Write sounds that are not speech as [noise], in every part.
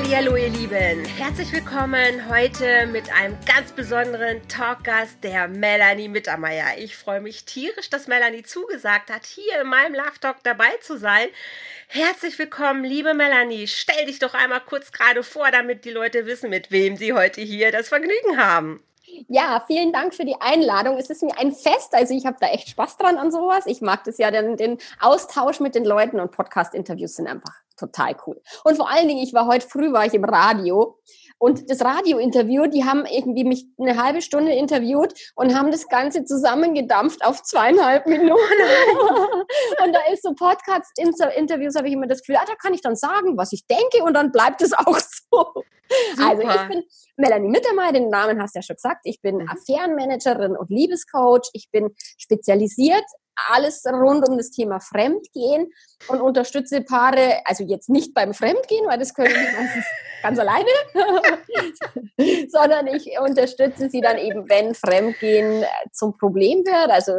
Hallo ihr Lieben, herzlich willkommen heute mit einem ganz besonderen Talkgast, der Melanie Mittermeier. Ich freue mich tierisch, dass Melanie zugesagt hat, hier in meinem Love Talk dabei zu sein. Herzlich willkommen, liebe Melanie. Stell dich doch einmal kurz gerade vor, damit die Leute wissen, mit wem sie heute hier das Vergnügen haben. Ja, vielen Dank für die Einladung. Es ist mir ein Fest. Also ich habe da echt Spaß dran an sowas. Ich mag das ja, den, den Austausch mit den Leuten und Podcast-Interviews sind einfach total cool. Und vor allen Dingen, ich war heute früh, war ich im Radio und das Radiointerview, die haben irgendwie mich eine halbe Stunde interviewt und haben das Ganze zusammengedampft auf zweieinhalb Minuten. [laughs] und da ist so Podcast-Interviews, habe ich immer das Gefühl, ah, da kann ich dann sagen, was ich denke und dann bleibt es auch so. Super. Also ich bin Melanie Mittermeier, den Namen hast du ja schon gesagt. Ich bin mhm. Affärenmanagerin und Liebescoach. Ich bin spezialisiert alles rund um das Thema Fremdgehen und unterstütze Paare, also jetzt nicht beim Fremdgehen, weil das können die meistens [laughs] ganz alleine, [laughs] sondern ich unterstütze sie dann eben, wenn Fremdgehen zum Problem wird. Also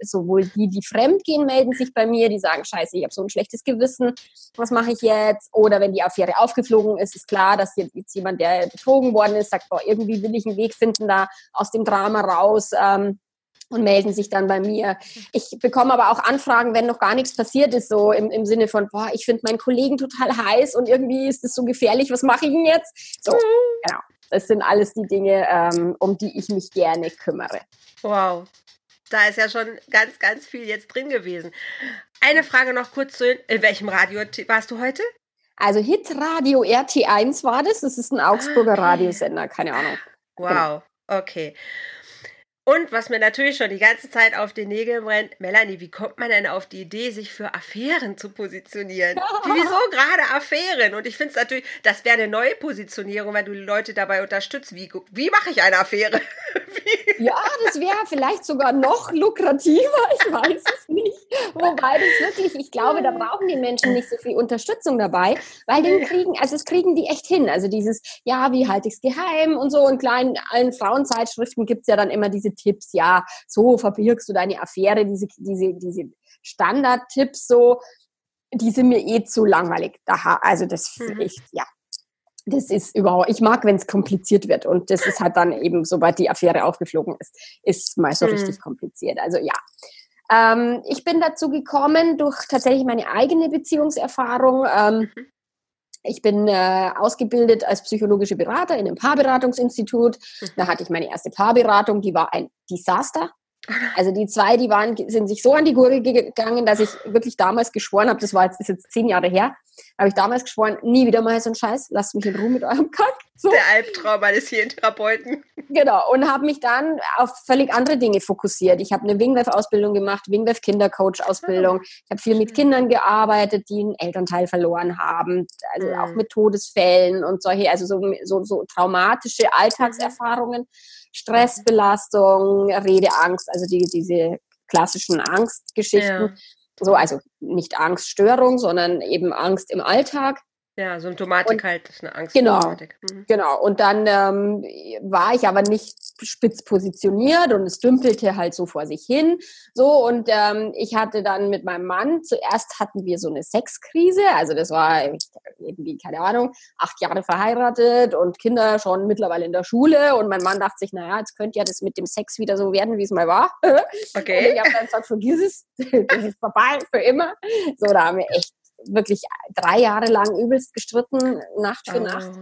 sowohl die, die Fremdgehen, melden sich bei mir, die sagen, scheiße, ich habe so ein schlechtes Gewissen, was mache ich jetzt? Oder wenn die Affäre aufgeflogen ist, ist klar, dass jetzt jemand, der betrogen worden ist, sagt, boah, irgendwie will ich einen Weg finden, da aus dem Drama raus. Ähm, und melden sich dann bei mir. Ich bekomme aber auch Anfragen, wenn noch gar nichts passiert ist, so im, im Sinne von, boah, ich finde meinen Kollegen total heiß und irgendwie ist es so gefährlich, was mache ich denn jetzt? So, genau. Das sind alles die Dinge, ähm, um die ich mich gerne kümmere. Wow. Da ist ja schon ganz, ganz viel jetzt drin gewesen. Eine Frage noch kurz zu, in welchem Radio warst du heute? Also Hitradio RT1 war das. Das ist ein Augsburger ah, Radiosender, keine Ahnung. Wow, genau. okay. Und was mir natürlich schon die ganze Zeit auf den Nägeln brennt, Melanie, wie kommt man denn auf die Idee, sich für Affären zu positionieren? Wieso [laughs] gerade Affären? Und ich finde es natürlich, das wäre eine neue Positionierung, wenn du die Leute dabei unterstützt. Wie, wie mache ich eine Affäre? [laughs] ja, das wäre vielleicht sogar noch lukrativer, ich weiß es nicht. Wobei das wirklich, ich glaube, da brauchen die Menschen nicht so viel Unterstützung dabei, weil den kriegen, also es kriegen die echt hin. Also dieses, ja, wie halte ich es geheim und so. Und in allen Frauenzeitschriften gibt es ja dann immer diese Tipps, ja, so verbirgst du deine Affäre, diese, diese, diese Standardtipps so, die sind mir eh zu langweilig. Also das, mhm. ich, ja, das ist überhaupt, ich mag, wenn es kompliziert wird und das ist halt dann eben, sobald die Affäre aufgeflogen ist, ist mal so mhm. richtig kompliziert. Also ja. Ähm, ich bin dazu gekommen durch tatsächlich meine eigene Beziehungserfahrung. Ähm, mhm. Ich bin äh, ausgebildet als psychologische Berater in einem Paarberatungsinstitut. Mhm. Da hatte ich meine erste Paarberatung, die war ein Desaster. Also die zwei, die waren, sind sich so an die Gurgel gegangen, dass ich wirklich damals geschworen habe, das war jetzt, ist jetzt zehn Jahre her, habe ich damals geschworen, nie wieder mal so einen Scheiß, lasst mich in Ruhe mit eurem Kack. So. Der Albtraum eines jeden Therapeuten. Genau, und habe mich dann auf völlig andere Dinge fokussiert. Ich habe eine Wingwave-Ausbildung gemacht, Wingwave-Kindercoach-Ausbildung. Ich habe viel mit Kindern gearbeitet, die einen Elternteil verloren haben, also mhm. auch mit Todesfällen und solche, also so, so, so traumatische Alltagserfahrungen. Stressbelastung, Redeangst, also die, diese klassischen Angstgeschichten. Ja. So, also nicht Angststörung, sondern eben Angst im Alltag. Ja, Symptomatik und, halt, ist eine Angst. Genau, mhm. genau. Und dann ähm, war ich aber nicht spitz positioniert und es dümpelte halt so vor sich hin. So, und ähm, ich hatte dann mit meinem Mann, zuerst hatten wir so eine Sexkrise, also das war irgendwie, keine Ahnung, acht Jahre verheiratet und Kinder schon mittlerweile in der Schule und mein Mann dachte sich, naja, jetzt könnte ja das mit dem Sex wieder so werden, wie es mal war. [laughs] Okay. Und ich habe dann gesagt, vergiss es, [laughs] das ist vorbei, für immer. So, da haben wir echt wirklich drei Jahre lang übelst gestritten, Nacht für oh. Nacht.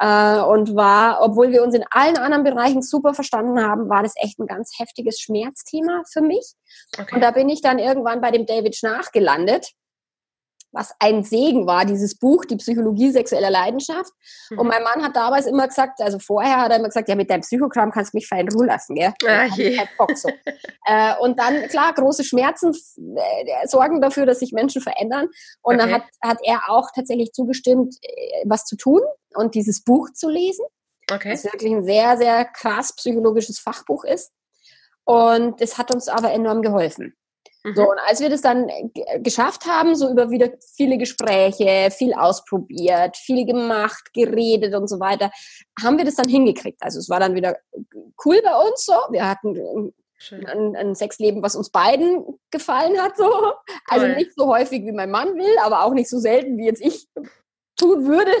Äh, und war, obwohl wir uns in allen anderen Bereichen super verstanden haben, war das echt ein ganz heftiges Schmerzthema für mich. Okay. Und da bin ich dann irgendwann bei dem David Schnach gelandet was ein Segen war, dieses Buch, die Psychologie sexueller Leidenschaft. Mhm. Und mein Mann hat damals immer gesagt, also vorher hat er immer gesagt, ja, mit deinem Psychogramm kannst du mich fein Ruhe lassen, gell? Ah, je. Bock, so. äh, und dann, klar, große Schmerzen äh, sorgen dafür, dass sich Menschen verändern. Und okay. dann hat, hat er auch tatsächlich zugestimmt, äh, was zu tun und dieses Buch zu lesen. Okay. Das wirklich ein sehr, sehr krass psychologisches Fachbuch ist. Und es hat uns aber enorm geholfen. Mhm. So, und als wir das dann geschafft haben, so über wieder viele Gespräche, viel ausprobiert, viel gemacht, geredet und so weiter, haben wir das dann hingekriegt. Also es war dann wieder cool bei uns so. Wir hatten ein, ein, Sexleben, was uns beiden gefallen hat. So. Also Toll. nicht so häufig, wie mein Mann will, aber auch nicht so selten, wie jetzt ich tun würde.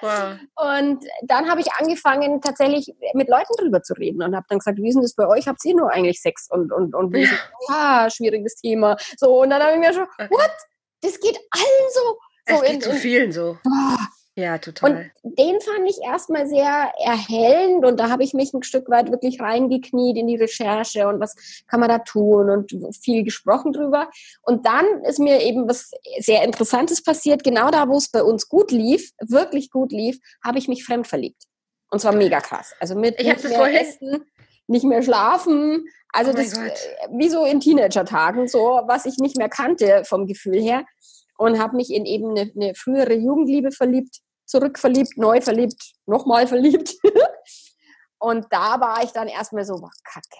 Wow. Und dann habe ich angefangen, tatsächlich mit Leuten drüber zu reden und habe dann gesagt, wie ist denn das bei euch? Habt ihr nur eigentlich Sex? Und, und, und ja. ja, schwieriges Thema. So, und dann habe ich mir schon, what? Das geht allen so. so es geht in, zu vielen so. Oh, ja, total. Und den fand ich erstmal sehr erhellend und da habe ich mich ein Stück weit wirklich reingekniet in die Recherche und was kann man da tun und viel gesprochen drüber. Und dann ist mir eben was sehr Interessantes passiert. Genau da, wo es bei uns gut lief, wirklich gut lief, habe ich mich fremd verliebt. Und zwar mega krass. Also mit ich nicht mehr vorhin... Essen, nicht mehr schlafen. Also oh das Gott. wie so in Teenager-Tagen, so was ich nicht mehr kannte vom Gefühl her und habe mich in eben eine, eine, frühere Jugendliebe verliebt zurückverliebt, neu verliebt, nochmal verliebt. [laughs] und da war ich dann erstmal so, boah, kacke.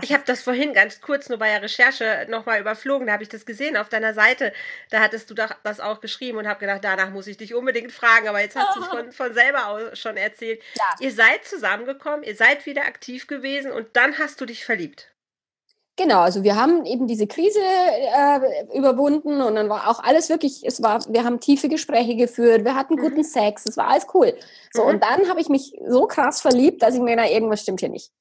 Ich habe das vorhin ganz kurz nur bei der Recherche nochmal überflogen. Da habe ich das gesehen auf deiner Seite. Da hattest du das auch geschrieben und habe gedacht, danach muss ich dich unbedingt fragen. Aber jetzt hast du es [laughs] von, von selber schon erzählt. Ja. Ihr seid zusammengekommen, ihr seid wieder aktiv gewesen und dann hast du dich verliebt. Genau, also wir haben eben diese Krise äh, überwunden und dann war auch alles wirklich, es war, wir haben tiefe Gespräche geführt, wir hatten guten mhm. Sex, es war alles cool. So, mhm. und dann habe ich mich so krass verliebt, dass ich mir, na, irgendwas stimmt hier nicht.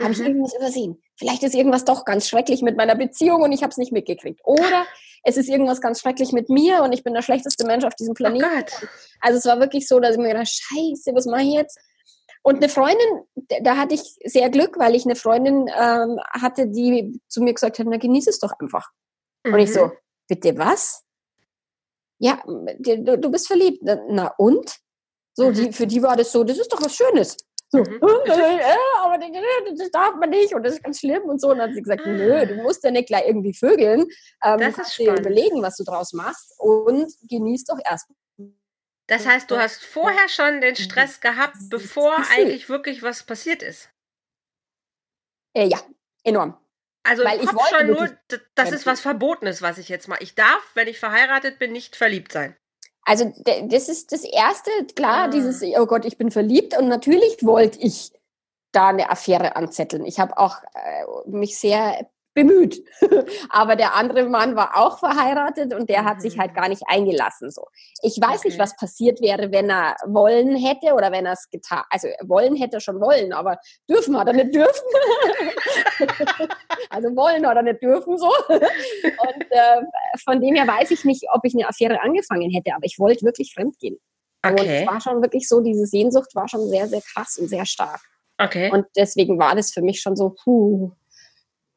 Habe ich mhm. irgendwas übersehen? Vielleicht ist irgendwas doch ganz schrecklich mit meiner Beziehung und ich habe es nicht mitgekriegt. Oder es ist irgendwas ganz schrecklich mit mir und ich bin der schlechteste Mensch auf diesem oh Planeten. Oh also es war wirklich so, dass ich mir gedacht scheiße, was mache ich jetzt? Und eine Freundin, da hatte ich sehr Glück, weil ich eine Freundin ähm, hatte, die zu mir gesagt hat, na genieß es doch einfach. Mhm. Und ich so, mhm. bitte was? Ja, du, du bist verliebt. Na und? So, mhm. die, für die war das so, das ist doch was Schönes. So, mhm. [laughs] äh, aber das darf man nicht und das ist ganz schlimm und so. Und dann hat sie gesagt, nö, ah. du musst ja nicht gleich irgendwie vögeln. Ähm, das ist dir überlegen, was du draus machst und genieß doch erstmal das heißt, du hast vorher schon den Stress gehabt, bevor eigentlich wirklich was passiert ist. Äh, ja, enorm. Also Weil ich wollte schon nur, das ist was Verbotenes, was ich jetzt mal. Ich darf, wenn ich verheiratet bin, nicht verliebt sein. Also das ist das Erste, klar, ah. dieses, oh Gott, ich bin verliebt und natürlich wollte ich da eine Affäre anzetteln. Ich habe auch äh, mich sehr bemüht. [laughs] Aber der andere Mann war auch verheiratet und der hat sich halt mhm. gar nicht eingelassen. So, ich weiß okay. nicht, was passiert wäre, wenn er wollen hätte oder wenn er es getan. Also wollen hätte er schon wollen, aber dürfen hat er nicht dürfen. [laughs] also wollen oder nicht dürfen so. Und äh, von dem her weiß ich nicht, ob ich eine Affäre angefangen hätte, aber ich wollte wirklich fremdgehen. Okay. Und es war schon wirklich so, diese Sehnsucht war schon sehr, sehr krass und sehr stark. Okay. Und deswegen war das für mich schon so, puh,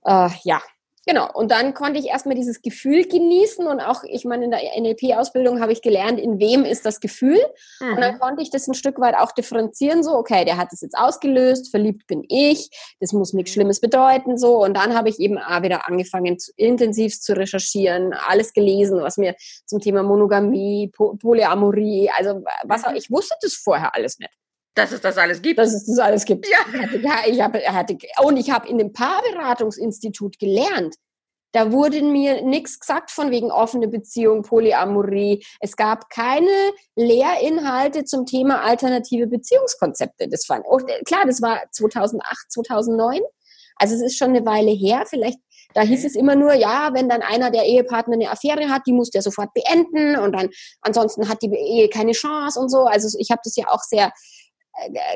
äh, ja, Genau, und dann konnte ich erstmal dieses Gefühl genießen und auch, ich meine, in der NLP-Ausbildung habe ich gelernt, in wem ist das Gefühl. Mhm. Und dann mhm. konnte ich das ein Stück weit auch differenzieren, so, okay, der hat es jetzt ausgelöst, verliebt bin ich, das muss nichts Schlimmes bedeuten, so. Und dann habe ich eben auch wieder angefangen, zu, intensiv zu recherchieren, alles gelesen, was mir zum Thema Monogamie, Polyamorie, also was auch, mhm. ich wusste das vorher alles nicht. Dass es das alles gibt. Dass es das alles gibt. Ja, ja ich habe, hatte, und ich habe in dem Paarberatungsinstitut gelernt. Da wurde mir nichts gesagt von wegen offene Beziehung, Polyamorie. Es gab keine Lehrinhalte zum Thema alternative Beziehungskonzepte. Das war, oh, klar, das war 2008, 2009. Also es ist schon eine Weile her. Vielleicht, da hieß es immer nur, ja, wenn dann einer der Ehepartner eine Affäre hat, die muss der sofort beenden und dann ansonsten hat die Ehe keine Chance und so. Also ich habe das ja auch sehr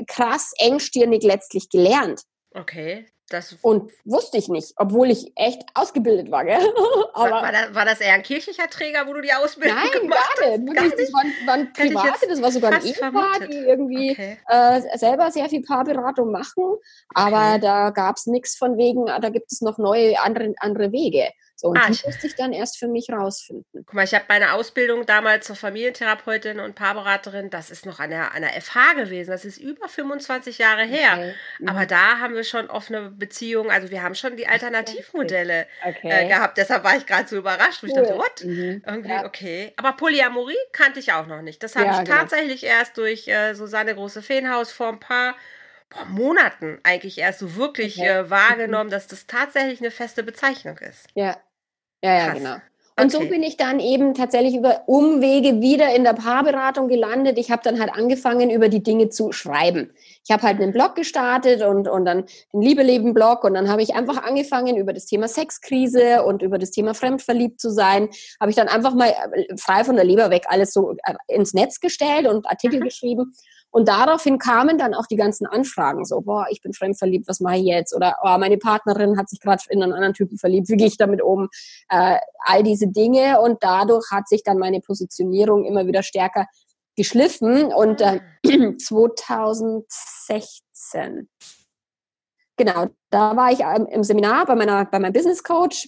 krass engstirnig letztlich gelernt. Okay. Das und wusste ich nicht, obwohl ich echt ausgebildet war. Gell? [laughs] Aber war, war, das, war, das, eher ein kirchlicher Träger, wo du die Ausbildung Nein, gemacht gar nicht. Wirklich, gar nicht. Das waren, waren Private, das war sogar ein Ehepaar, die irgendwie okay. äh, selber sehr viel Paarberatung machen. Aber okay. da gab es nichts von wegen, ah, da gibt es noch neue, andere, andere Wege. So, und ah, die musste ich dann erst für mich rausfinden. Guck mal, ich habe meine Ausbildung damals zur Familientherapeutin und Paarberaterin, das ist noch an der, an der FH gewesen, das ist über 25 Jahre her. Okay. Mhm. Aber da haben wir schon offene Beziehungen, also wir haben schon die Alternativmodelle okay. äh, gehabt. Deshalb war ich gerade so überrascht, wo cool. ich dachte, what? Mhm. Irgendwie, ja. okay. Aber Polyamorie kannte ich auch noch nicht. Das habe ja, ich genau. tatsächlich erst durch äh, Susanne Große-Feenhaus vor ein paar boah, Monaten eigentlich erst so wirklich okay. äh, wahrgenommen, mhm. dass das tatsächlich eine feste Bezeichnung ist. Ja, Ja, ja, genau. Und okay. so bin ich dann eben tatsächlich über Umwege wieder in der Paarberatung gelandet. Ich habe dann halt angefangen, über die Dinge zu schreiben. Ich habe halt einen Blog gestartet und, und dann den Liebeleben-Blog und dann habe ich einfach angefangen, über das Thema Sexkrise und über das Thema fremdverliebt zu sein, habe ich dann einfach mal äh, frei von der Leber weg alles so äh, ins Netz gestellt und Artikel mhm. geschrieben. Und daraufhin kamen dann auch die ganzen Anfragen, so, boah, ich bin fremdverliebt, was mache ich jetzt? Oder, oh, meine Partnerin hat sich gerade in einen anderen Typen verliebt, wie gehe ich damit um? Äh, all diese Dinge. Und dadurch hat sich dann meine Positionierung immer wieder stärker geschliffen. Und äh, [clears throat] 2016, genau, da war ich im Seminar bei meiner, bei meinem Business Coach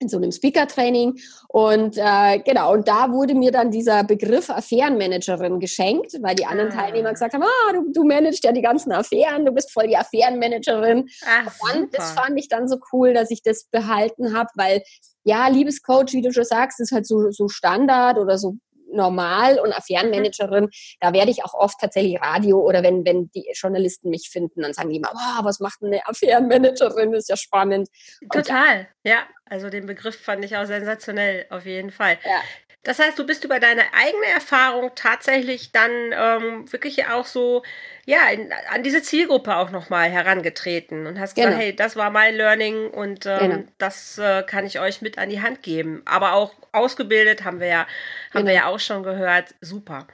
in so einem Speaker-Training. Und äh, genau, und da wurde mir dann dieser Begriff Affärenmanagerin geschenkt, weil die anderen ah. Teilnehmer gesagt haben, ah, du, du managst ja die ganzen Affären, du bist voll die Affärenmanagerin. Ach, und das fand ich dann so cool, dass ich das behalten habe, weil ja, Liebescoach, wie du schon sagst, ist halt so, so Standard oder so normal und Affärenmanagerin, mhm. da werde ich auch oft tatsächlich Radio oder wenn, wenn die Journalisten mich finden, dann sagen die immer, wow, was macht eine Affärenmanagerin, ist ja spannend. Total, ja. Also den Begriff fand ich auch sensationell, auf jeden Fall. Ja. Das heißt, du bist über deine eigene Erfahrung tatsächlich dann ähm, wirklich auch so, ja, in, an diese Zielgruppe auch nochmal herangetreten und hast genau. gesagt, hey, das war mein Learning und ähm, genau. das äh, kann ich euch mit an die Hand geben. Aber auch ausgebildet haben wir ja, haben genau. wir ja auch schon gehört. Super.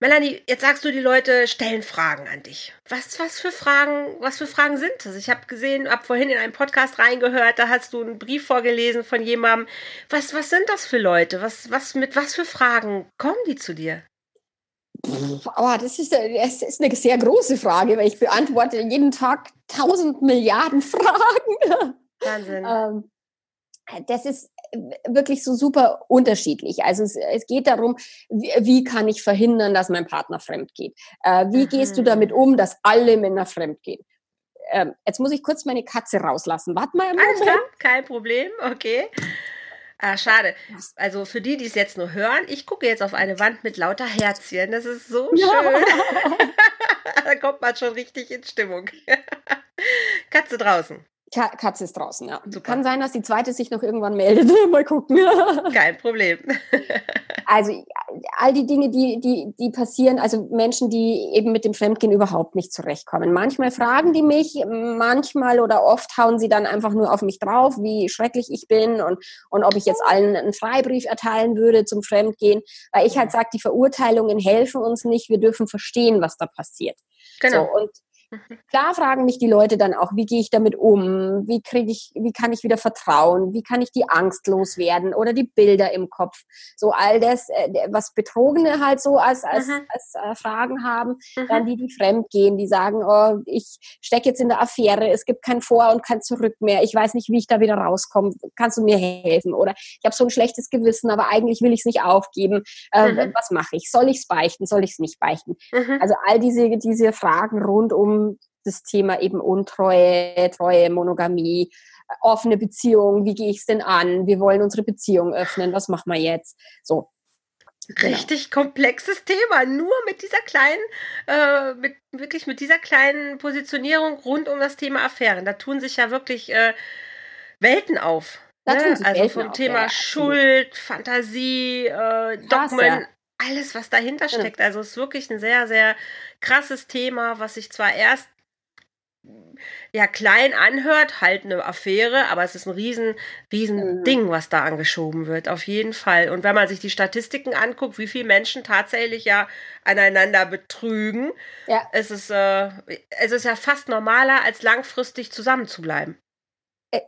Melanie, jetzt sagst du, die Leute stellen Fragen an dich. Was, was für Fragen, was für Fragen sind das? Ich habe gesehen, habe vorhin in einen Podcast reingehört, da hast du einen Brief vorgelesen von jemandem. Was, was sind das für Leute? Was, was, mit was für Fragen kommen die zu dir? Oh, das ist, das ist eine sehr große Frage, weil ich beantworte jeden Tag tausend Milliarden [laughs] Fragen. Wahnsinn. Ähm, das ist wirklich so super unterschiedlich. Also es, es geht darum, wie, wie, kann ich verhindern, dass mein Partner fremd geht? Äh, wie mhm. gehst du damit um, dass alle Männer fremd gehen? Ähm, jetzt muss ich kurz meine Katze rauslassen. Warte mal. Alles klar, kein Problem, okay. Ah, schade. Also für die, die es jetzt nur hören, ich gucke jetzt auf eine Wand mit lauter Herzchen. Das ist so schön. Ja. [laughs] da kommt man schon richtig in Stimmung. [laughs] Katze draußen. Katze ist draußen, ja. Super. Kann sein, dass die zweite sich noch irgendwann meldet. [laughs] Mal gucken. [laughs] Kein Problem. [laughs] also all die Dinge, die, die, die passieren, also Menschen, die eben mit dem Fremdgehen überhaupt nicht zurechtkommen. Manchmal fragen die mich, manchmal oder oft hauen sie dann einfach nur auf mich drauf, wie schrecklich ich bin und, und ob ich jetzt allen einen Freibrief erteilen würde zum Fremdgehen. Weil ich halt sage, die Verurteilungen helfen uns nicht, wir dürfen verstehen, was da passiert. Genau. So, und Klar fragen mich die Leute dann auch, wie gehe ich damit um? Wie kriege ich, wie kann ich wieder vertrauen? Wie kann ich die Angst loswerden oder die Bilder im Kopf? So all das, äh, was Betrogene halt so als, als, mhm. als äh, Fragen haben. Mhm. Dann die, die fremd gehen, die sagen, oh, ich stecke jetzt in der Affäre, es gibt kein Vor und kein Zurück mehr. Ich weiß nicht, wie ich da wieder rauskomme. Kannst du mir helfen? Oder ich habe so ein schlechtes Gewissen, aber eigentlich will ich es nicht aufgeben. Äh, mhm. Was mache ich? Soll ich es beichten? Soll ich es nicht beichten? Mhm. Also all diese, diese Fragen rund um das Thema eben Untreue, Treue, Monogamie, offene Beziehung, wie gehe ich es denn an? Wir wollen unsere Beziehung öffnen, was machen wir jetzt? So. Genau. Richtig komplexes Thema, nur mit dieser kleinen, äh, mit, wirklich mit dieser kleinen Positionierung rund um das Thema Affären. Da tun sich ja wirklich äh, Welten auf. Ne? Also Welten vom auf, Thema ja, Schuld, Fantasie, äh, Dogmen, alles, was dahinter genau. steckt. Also es ist wirklich ein sehr, sehr krasses Thema, was sich zwar erst ja klein anhört, halt eine Affäre, aber es ist ein riesen, riesen mhm. Ding, was da angeschoben wird, auf jeden Fall. Und wenn man sich die Statistiken anguckt, wie viele Menschen tatsächlich ja aneinander betrügen, ja. es ist, äh, es ist ja fast normaler, als langfristig zusammenzubleiben.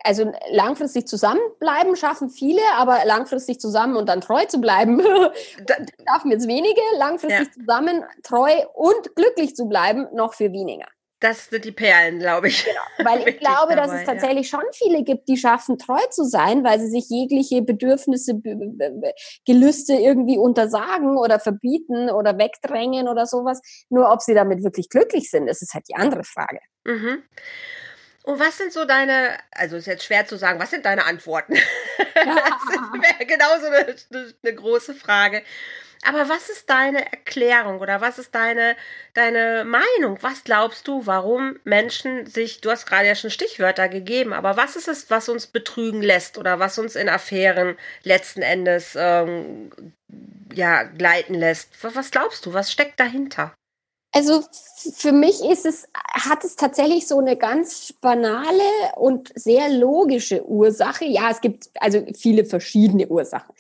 Also langfristig zusammenbleiben schaffen viele, aber langfristig zusammen und dann treu zu bleiben, [laughs] schaffen jetzt wenige. Langfristig ja. zusammen, treu und glücklich zu bleiben, noch für weniger. Das sind die Perlen, glaube ich. Genau, [laughs] weil ich glaube, dabei, dass es tatsächlich ja. schon viele gibt, die schaffen, treu zu sein, weil sie sich jegliche Bedürfnisse, Gelüste irgendwie untersagen oder verbieten oder wegdrängen oder sowas. Nur ob sie damit wirklich glücklich sind, das ist halt die andere Frage. Mhm. Und was sind so deine, also ist jetzt schwer zu sagen, was sind deine Antworten? [laughs] Das [laughs] wäre genauso eine, eine, große Frage. Aber was ist deine Erklärung oder was ist deine, deine Meinung? Was glaubst du, warum Menschen sich, du hast gerade ja schon Stichwörter gegeben, aber was ist es, was uns betrügen lässt oder was uns in Affären letzten Endes ähm, ja, gleiten lässt? Was glaubst du, was steckt dahinter? Also für mich ist es, hat es tatsächlich so eine ganz banale und sehr logische Ursache. Ja, es gibt also viele verschiedene Ursachen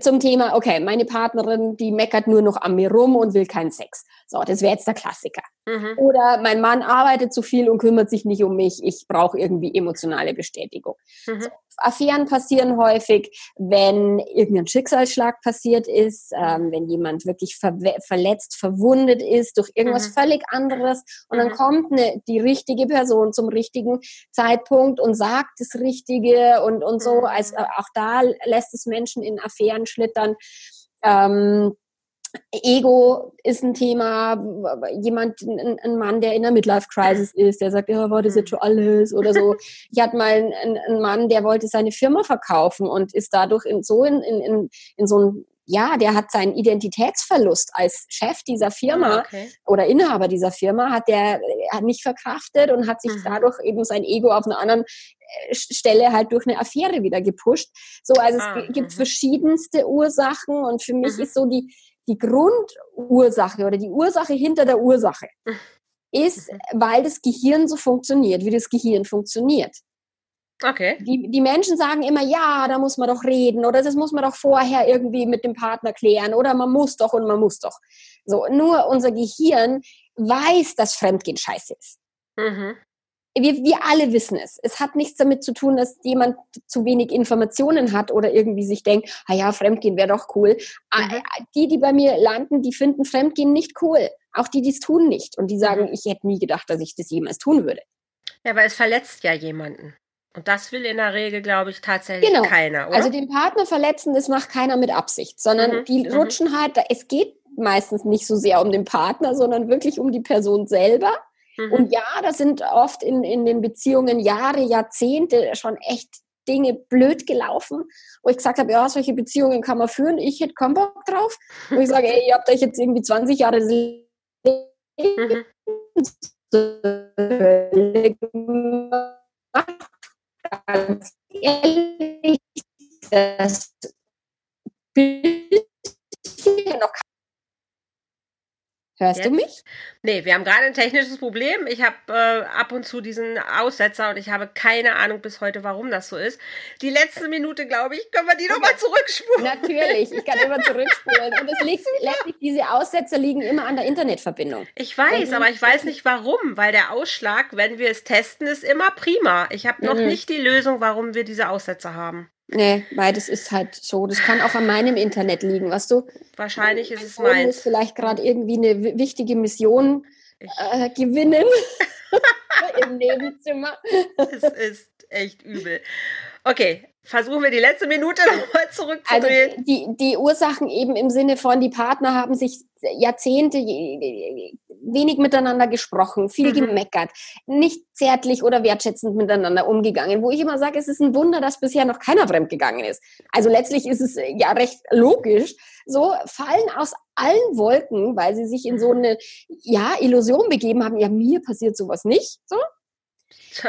zum Thema, okay, meine Partnerin, die meckert nur noch an mir rum und will keinen Sex. So, das wäre jetzt der Klassiker. Mhm. Oder mein Mann arbeitet zu viel und kümmert sich nicht um mich. Ich brauche irgendwie emotionale Bestätigung. Mhm. So, Affären passieren häufig, wenn irgendein Schicksalsschlag passiert ist, ähm, wenn jemand wirklich ver verletzt, verwundet ist durch irgendwas mhm. völlig anderes und dann mhm. kommt eine, die richtige Person zum richtigen Zeitpunkt und sagt das Richtige und, und so. Also auch da lässt es Menschen in Affären schlittern. Ähm, Ego ist ein Thema, jemand, ein, ein, Mann, der in der Midlife-Crisis ist, der sagt, ja, war das jetzt schon alles oder so. Ich hatte mal einen, einen Mann, der wollte seine Firma verkaufen und ist dadurch in, so in, in, in so ein ja, der hat seinen Identitätsverlust als Chef dieser Firma ah, okay. oder Inhaber dieser Firma hat der hat nicht verkraftet und hat sich mhm. dadurch eben sein Ego auf einer anderen äh, Stelle halt durch eine Affäre wieder gepusht. So, also ah, es gibt mhm. verschiedenste Ursachen und für mich mhm. ist so die die Grundursache oder die Ursache hinter der Ursache [laughs] ist, weil das Gehirn so funktioniert, wie das Gehirn funktioniert. Okay. Die, die Menschen sagen immer, ja, da muss man doch reden oder das muss man doch vorher irgendwie mit dem Partner klären oder man muss doch und man muss doch. So, nur unser Gehirn weiß, dass Fremdgehen scheiße ist. Mhm wir, wir alle wissen es. Es hat nichts damit zu tun, dass jemand zu wenig Informationen hat oder irgendwie sich denkt, ah ja, Fremdgehen wäre doch cool. Ah, mhm. Die, die bei mir landen, die finden Fremdgehen nicht cool. Auch die, die es tun nicht. Und die sagen, mhm. ich hätte nie gedacht, dass ich das jemals tun würde. Ja, aber es verletzt ja jemanden. Und das will in der Regel, glaube ich, tatsächlich genau. keiner, oder? Also den Partner verletzen, das macht keiner mit Absicht, sondern mhm. die mhm. rutschen halt, es geht meistens nicht so sehr um den Partner, sondern wirklich um die Person selber. Mhm. Und ja, da sind oft in, in den Beziehungen Jahre, Jahrzehnte schon echt Dinge blöd gelaufen, wo ich gesagt habe, ja, solche Beziehungen kann man führen, ich hätte keinen Bock drauf. Wo ich sage, ey, ihr habt euch jetzt irgendwie 20 Jahre das Leben mhm. Ganz ehrlich, das bisschen noch Hörst Jetzt? du mich? Nee, wir haben gerade ein technisches Problem. Ich habe äh, ab und zu diesen Aussetzer und ich habe keine Ahnung bis heute, warum das so ist. Die letzte Minute, glaube ich, können wir die nochmal zurückspulen. Natürlich, ich kann immer zurückspulen. Und es liegt, letztlich, diese Aussetzer liegen immer an der Internetverbindung. Ich weiß, aber ich weiß nicht warum, weil der Ausschlag, wenn wir es testen, ist immer prima. Ich habe noch mhm. nicht die Lösung, warum wir diese Aussetzer haben. Nee, weil das ist halt so. Das kann auch an meinem Internet liegen, weißt du? Wahrscheinlich ist es meins. muss vielleicht gerade irgendwie eine wichtige Mission äh, gewinnen [laughs] im Nebenzimmer. Es ist echt übel. Okay, versuchen wir die letzte Minute nochmal zurückzudrehen. Also die, die Ursachen eben im Sinne von, die Partner haben sich Jahrzehnte wenig miteinander gesprochen, viel mhm. gemeckert, nicht zärtlich oder wertschätzend miteinander umgegangen, wo ich immer sage, es ist ein Wunder, dass bisher noch keiner fremdgegangen ist. Also letztlich ist es ja recht logisch, so fallen aus allen Wolken, weil sie sich in so eine ja, Illusion begeben haben, ja, mir passiert sowas nicht, so.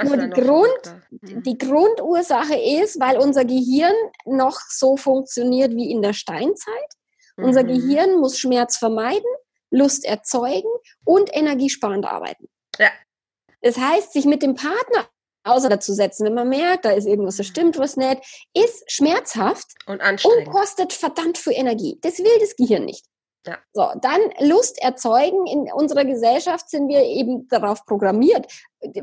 Nur die, Grund, mhm. die Grundursache ist, weil unser Gehirn noch so funktioniert wie in der Steinzeit. Mhm. Unser Gehirn muss Schmerz vermeiden, Lust erzeugen und energiesparend arbeiten. Ja. Das heißt, sich mit dem Partner auseinanderzusetzen, wenn man merkt, da ist irgendwas, da stimmt was nicht, ist schmerzhaft und anstrengend und kostet verdammt viel Energie. Das will das Gehirn nicht. Ja. So, dann Lust erzeugen. In unserer Gesellschaft sind wir eben darauf programmiert.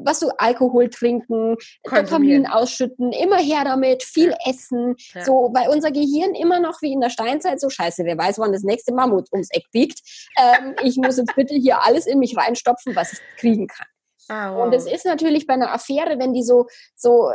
Was so Alkohol trinken, Dopamin ausschütten, immer her damit, viel ja. essen. Ja. So, weil unser Gehirn immer noch wie in der Steinzeit so scheiße, wer weiß, wann das nächste Mammut ums Eck biegt. Ähm, [laughs] ich muss jetzt bitte hier alles in mich reinstopfen, was ich kriegen kann. Ah, wow. Und es ist natürlich bei einer Affäre, wenn die so, so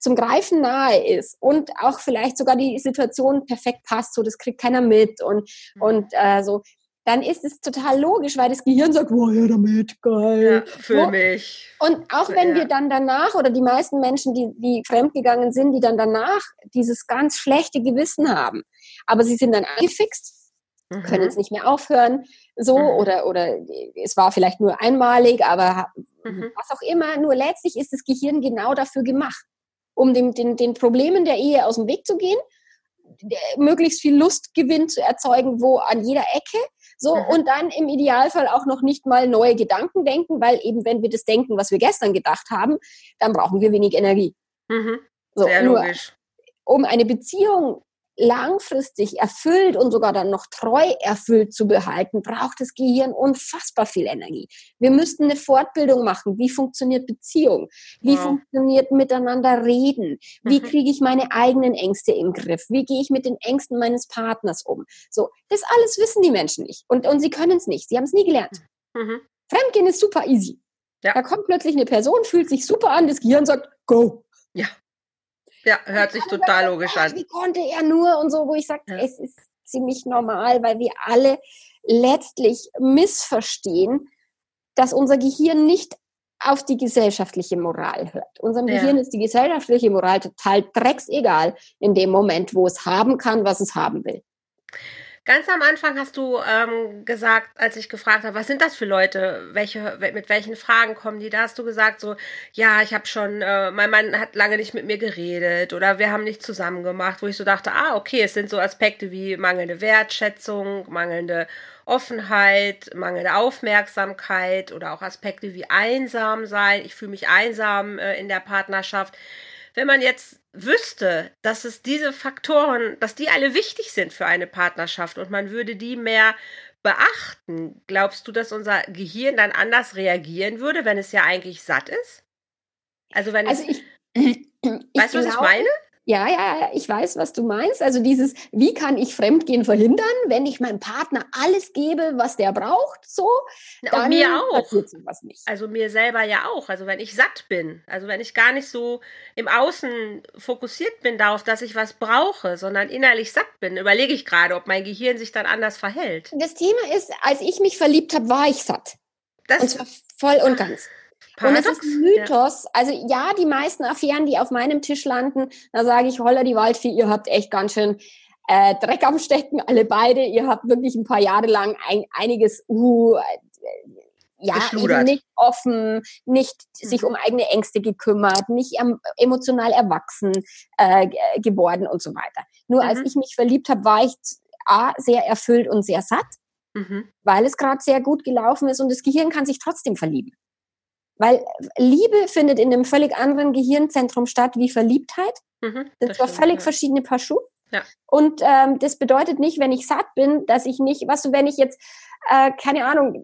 zum Greifen nahe ist und auch vielleicht sogar die Situation perfekt passt, so das kriegt keiner mit und, mhm. und äh, so, dann ist es total logisch, weil das Gehirn sagt, oh ja, damit, geil. Ja, für so. mich. Und auch wenn ja. wir dann danach, oder die meisten Menschen, die, die fremdgegangen sind, die dann danach dieses ganz schlechte Gewissen haben, aber sie sind dann angefixt mhm. können es nicht mehr aufhören, so mhm. oder oder es war vielleicht nur einmalig, aber mhm. was auch immer. Nur letztlich ist das Gehirn genau dafür gemacht, um den, den, den Problemen der Ehe aus dem Weg zu gehen, möglichst viel Lustgewinn zu erzeugen, wo an jeder Ecke. So, mhm. und dann im Idealfall auch noch nicht mal neue Gedanken denken, weil eben, wenn wir das denken, was wir gestern gedacht haben, dann brauchen wir wenig Energie. Mhm. So, Sehr logisch. um eine Beziehung langfristig erfüllt und sogar dann noch treu erfüllt zu behalten, braucht das Gehirn unfassbar viel Energie. Wir müssten eine Fortbildung machen. Wie funktioniert Beziehung? Wie wow. funktioniert miteinander reden? Wie mhm. kriege ich meine eigenen Ängste im Griff? Wie gehe ich mit den Ängsten meines Partners um? So, das alles wissen die Menschen nicht. Und, und sie können es nicht. Sie haben es nie gelernt. Mhm. Fremdgehen ist super easy. Ja. Da kommt plötzlich eine Person, fühlt sich super an, das Gehirn sagt, go. Ja. Ja, hört sich total logisch an. Wie konnte er nur und so, wo ich sage, ja. es ist ziemlich normal, weil wir alle letztlich missverstehen, dass unser Gehirn nicht auf die gesellschaftliche Moral hört. Unserem ja. Gehirn ist die gesellschaftliche Moral total drecksegal in dem Moment, wo es haben kann, was es haben will. Ganz am Anfang hast du ähm, gesagt, als ich gefragt habe, was sind das für Leute, welche, mit welchen Fragen kommen die, da hast du gesagt so, ja, ich habe schon, äh, mein Mann hat lange nicht mit mir geredet oder wir haben nicht zusammen gemacht, wo ich so dachte, ah, okay, es sind so Aspekte wie mangelnde Wertschätzung, mangelnde Offenheit, mangelnde Aufmerksamkeit oder auch Aspekte wie einsam sein. Ich fühle mich einsam äh, in der Partnerschaft. Wenn man jetzt wüsste, dass es diese Faktoren, dass die alle wichtig sind für eine Partnerschaft und man würde die mehr beachten, glaubst du, dass unser Gehirn dann anders reagieren würde, wenn es ja eigentlich satt ist? Also wenn also es, ich, [clears throat] ich weißt du, was ich meine? Ja, ja, ich weiß, was du meinst. Also dieses, wie kann ich Fremdgehen verhindern, wenn ich meinem Partner alles gebe, was der braucht, so, dann mir auch. sowas nicht. Also mir selber ja auch. Also wenn ich satt bin, also wenn ich gar nicht so im Außen fokussiert bin darauf, dass ich was brauche, sondern innerlich satt bin, überlege ich gerade, ob mein Gehirn sich dann anders verhält. Das Thema ist, als ich mich verliebt habe, war ich satt. Das und zwar voll und ganz. Paradox. Und es ist ein Mythos. Ja. Also ja, die meisten Affären, die auf meinem Tisch landen, da sage ich, holla die Waldfee, ihr habt echt ganz schön äh, Dreck am Stecken, alle beide. Ihr habt wirklich ein paar Jahre lang ein, einiges, uh, ja, eben nicht offen, nicht mhm. sich um eigene Ängste gekümmert, nicht emotional erwachsen äh, geworden und so weiter. Nur mhm. als ich mich verliebt habe, war ich A, sehr erfüllt und sehr satt, mhm. weil es gerade sehr gut gelaufen ist und das Gehirn kann sich trotzdem verlieben. Weil Liebe findet in einem völlig anderen Gehirnzentrum statt wie Verliebtheit. Mhm, das, das sind zwar völlig ja. verschiedene Paar Schuhe. Ja. Und ähm, das bedeutet nicht, wenn ich satt bin, dass ich nicht, was du, wenn ich jetzt, äh, keine Ahnung,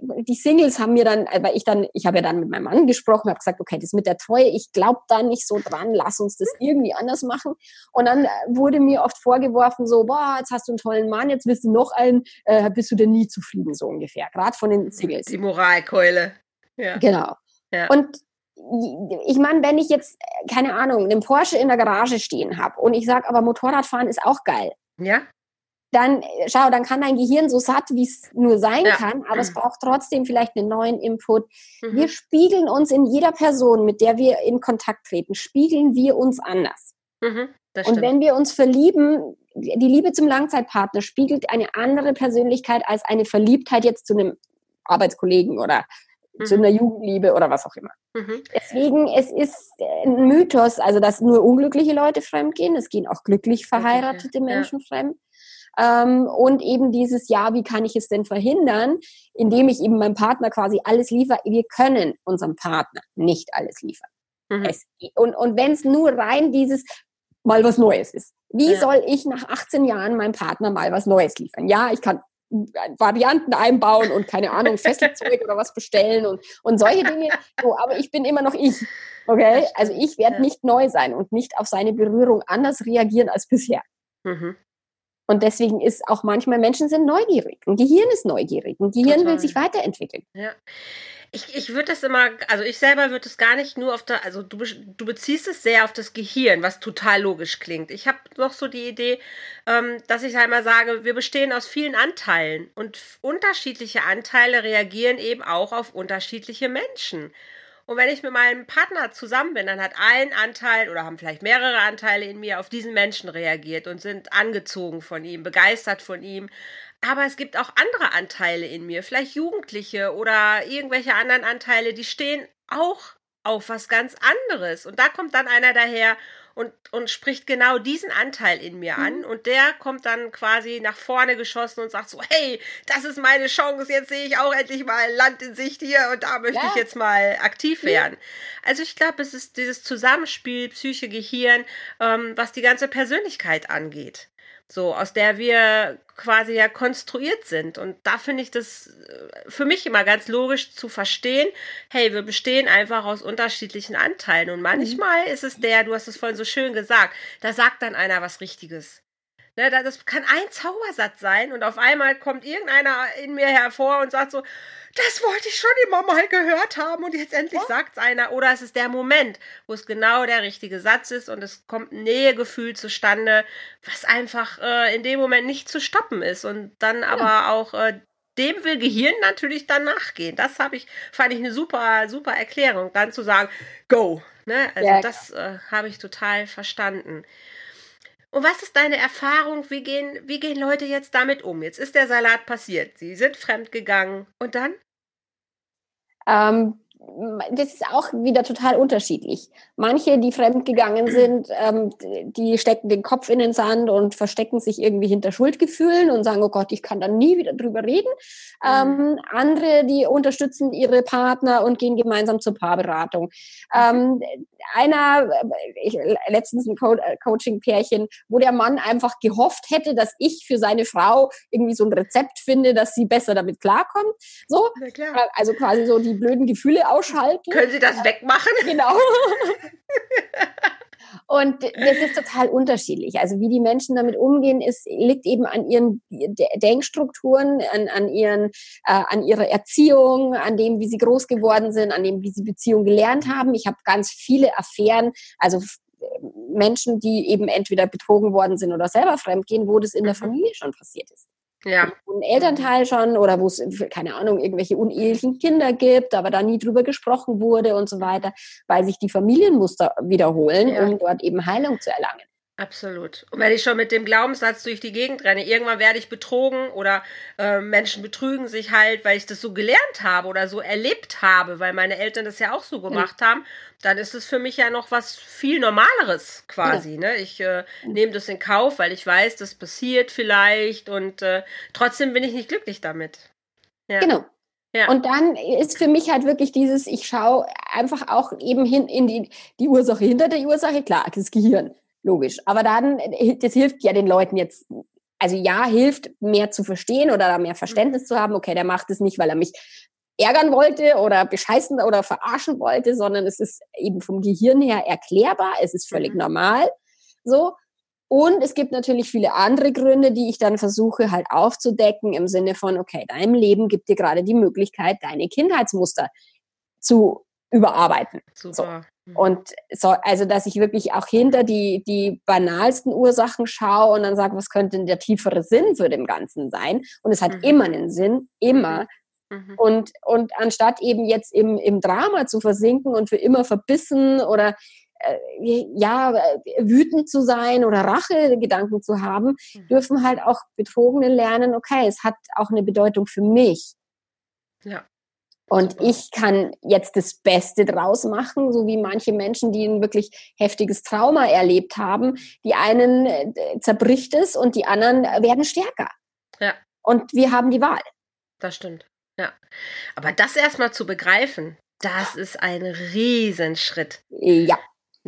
die Singles haben mir dann, äh, weil ich dann, ich habe ja dann mit meinem Mann gesprochen, habe gesagt, okay, das mit der Treue, ich glaube da nicht so dran, lass uns das irgendwie anders machen. Und dann äh, wurde mir oft vorgeworfen, so, boah, jetzt hast du einen tollen Mann, jetzt willst du noch einen, äh, bist du denn nie zufrieden, so ungefähr, gerade von den Singles. Die Moralkeule. Ja. Genau. Ja. Und ich meine, wenn ich jetzt, keine Ahnung, einen Porsche in der Garage stehen habe und ich sage, aber Motorradfahren ist auch geil. Ja. Dann, schau, dann kann dein Gehirn so satt, wie es nur sein ja. kann, aber es braucht trotzdem vielleicht einen neuen Input. Mhm. Wir spiegeln uns in jeder Person, mit der wir in Kontakt treten, spiegeln wir uns anders. Mhm, und wenn wir uns verlieben, die Liebe zum Langzeitpartner spiegelt eine andere Persönlichkeit als eine Verliebtheit jetzt zu einem Arbeitskollegen oder mhm. zu einer Jugendliebe oder was auch immer. Mhm. Deswegen, es ist ein Mythos, also dass nur unglückliche Leute fremdgehen. Es gehen auch glücklich verheiratete. Menschen ja. fremd. Ähm, und eben dieses, ja, wie kann ich es denn verhindern, indem ich eben meinem Partner quasi alles liefere. Wir können unserem Partner nicht alles liefern. Mhm. Es, und und wenn es nur rein dieses mal was Neues ist. Wie ja. soll ich nach 18 Jahren meinem Partner mal was Neues liefern? Ja, ich kann Varianten einbauen und keine Ahnung, Fesselzeug oder was bestellen und, und solche Dinge. So, aber ich bin immer noch ich. Okay? Also ich werde ja. nicht neu sein und nicht auf seine Berührung anders reagieren als bisher. Mhm. Und deswegen ist auch manchmal Menschen sind neugierig. Ein Gehirn ist neugierig. Ein Gehirn Total. will sich weiterentwickeln. Ja. Ich, ich würde das immer, also ich selber würde es gar nicht nur auf der, also du, du beziehst es sehr auf das Gehirn, was total logisch klingt. Ich habe noch so die Idee, ähm, dass ich einmal sage, wir bestehen aus vielen Anteilen und unterschiedliche Anteile reagieren eben auch auf unterschiedliche Menschen. Und wenn ich mit meinem Partner zusammen bin, dann hat ein Anteil oder haben vielleicht mehrere Anteile in mir auf diesen Menschen reagiert und sind angezogen von ihm, begeistert von ihm. Aber es gibt auch andere Anteile in mir, vielleicht Jugendliche oder irgendwelche anderen Anteile, die stehen auch auf was ganz anderes. Und da kommt dann einer daher und, und spricht genau diesen Anteil in mir an. Mhm. Und der kommt dann quasi nach vorne geschossen und sagt so, hey, das ist meine Chance, jetzt sehe ich auch endlich mal Land in Sicht hier und da möchte ja. ich jetzt mal aktiv werden. Mhm. Also ich glaube, es ist dieses Zusammenspiel Psyche, Gehirn, ähm, was die ganze Persönlichkeit angeht so aus der wir quasi ja konstruiert sind. Und da finde ich das äh, für mich immer ganz logisch zu verstehen, hey, wir bestehen einfach aus unterschiedlichen Anteilen. Und manchmal mhm. ist es der, du hast es vorhin so schön gesagt, da sagt dann einer was Richtiges. Ne, das kann ein Zaubersatz sein und auf einmal kommt irgendeiner in mir hervor und sagt so, das wollte ich schon immer mal gehört haben und jetzt endlich oh. sagt es einer. Oder es ist der Moment, wo es genau der richtige Satz ist und es kommt ein Nähegefühl zustande, was einfach äh, in dem Moment nicht zu stoppen ist und dann ja. aber auch äh, dem will Gehirn natürlich dann nachgehen. Das habe ich, fand ich eine super, super Erklärung, dann zu sagen, go. Ne? Also ja, das äh, habe ich total verstanden. Und was ist deine Erfahrung? Wie gehen, wie gehen Leute jetzt damit um? Jetzt ist der Salat passiert. Sie sind fremdgegangen. Und dann? Ähm, das ist auch wieder total unterschiedlich. Manche, die fremdgegangen sind, ähm, die stecken den Kopf in den Sand und verstecken sich irgendwie hinter Schuldgefühlen und sagen, oh Gott, ich kann da nie wieder drüber reden. Mhm. Ähm, andere, die unterstützen ihre Partner und gehen gemeinsam zur Paarberatung. Ähm, einer, ich, letztens ein Co äh, Coaching-Pärchen, wo der Mann einfach gehofft hätte, dass ich für seine Frau irgendwie so ein Rezept finde, dass sie besser damit klarkommt. So, also quasi so die blöden Gefühle ausschalten. Können Sie das wegmachen? [laughs] Genau. Und das ist total unterschiedlich. Also wie die Menschen damit umgehen, ist, liegt eben an ihren Denkstrukturen, an, an, ihren, äh, an ihrer Erziehung, an dem, wie sie groß geworden sind, an dem, wie sie Beziehungen gelernt haben. Ich habe ganz viele Affären, also Menschen, die eben entweder betrogen worden sind oder selber fremdgehen, wo das in der mhm. Familie schon passiert ist ja. ein Elternteil schon oder wo es, keine Ahnung, irgendwelche unehelichen Kinder gibt, aber da nie drüber gesprochen wurde und so weiter, weil sich die Familienmuster wiederholen, ja. um dort eben Heilung zu erlangen. Absolut. Und wenn ich schon mit dem Glaubenssatz durch die Gegend renne, irgendwann werde ich betrogen oder äh, Menschen betrügen sich halt, weil ich das so gelernt habe oder so erlebt habe, weil meine Eltern das ja auch so gemacht ja. haben, dann ist es für mich ja noch was viel Normaleres quasi. Ja. Ne? Ich äh, nehme das in Kauf, weil ich weiß, das passiert vielleicht und äh, trotzdem bin ich nicht glücklich damit. Ja. Genau. Ja. Und dann ist für mich halt wirklich dieses, ich schaue einfach auch eben hin in die, die Ursache hinter der Ursache, klar, das Gehirn logisch. Aber dann, das hilft ja den Leuten jetzt, also ja, hilft mehr zu verstehen oder da mehr Verständnis zu haben. Okay, der macht es nicht, weil er mich ärgern wollte oder bescheißen oder verarschen wollte, sondern es ist eben vom Gehirn her erklärbar. Es ist völlig mhm. normal. So. Und es gibt natürlich viele andere Gründe, die ich dann versuche halt aufzudecken im Sinne von, okay, deinem Leben gibt dir gerade die Möglichkeit, deine Kindheitsmuster zu überarbeiten. Super. So. Mhm. Und so, also, dass ich wirklich auch hinter die, die banalsten Ursachen schaue und dann sage, was könnte denn der tiefere Sinn für dem Ganzen sein? Und es hat mhm. immer einen Sinn, immer. Mhm. mhm. Und, und anstatt eben jetzt im, im Drama zu versinken und für immer verbissen oder äh, ja, wütend zu sein oder Rachegedanken zu haben, mhm. dürfen halt auch Betrogene lernen, okay, es hat auch eine Bedeutung für mich. Ja. Und ich kann jetzt das Beste draus machen, so wie manche Menschen, die ein wirklich heftiges Trauma erlebt haben. Die einen äh, zerbricht es und die anderen werden stärker. Ja. Und wir haben die Wahl. Das stimmt. Ja. Aber das erstmal zu begreifen, das ist ein Riesenschritt. Ja.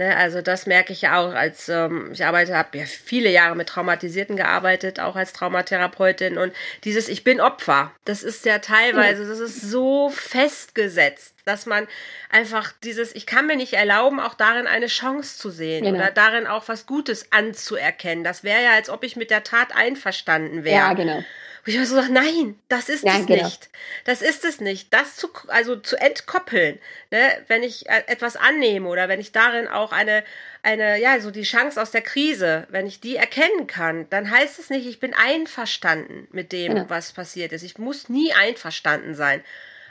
Ne, also das merke ich ja auch, als ähm, ich arbeite, habe ja viele Jahre mit Traumatisierten gearbeitet, auch als Traumatherapeutin. Und dieses Ich bin Opfer, das ist ja teilweise, das ist so festgesetzt, dass man einfach dieses, ich kann mir nicht erlauben, auch darin eine Chance zu sehen genau. oder darin auch was Gutes anzuerkennen. Das wäre ja, als ob ich mit der Tat einverstanden wäre. Ja, genau. Ich immer so sage, nein, das ist ja, es genau. nicht. Das ist es nicht. Das zu, also zu entkoppeln, ne? wenn ich äh, etwas annehme oder wenn ich darin auch eine, eine, ja, so die Chance aus der Krise, wenn ich die erkennen kann, dann heißt es nicht, ich bin einverstanden mit dem, genau. was passiert ist. Ich muss nie einverstanden sein.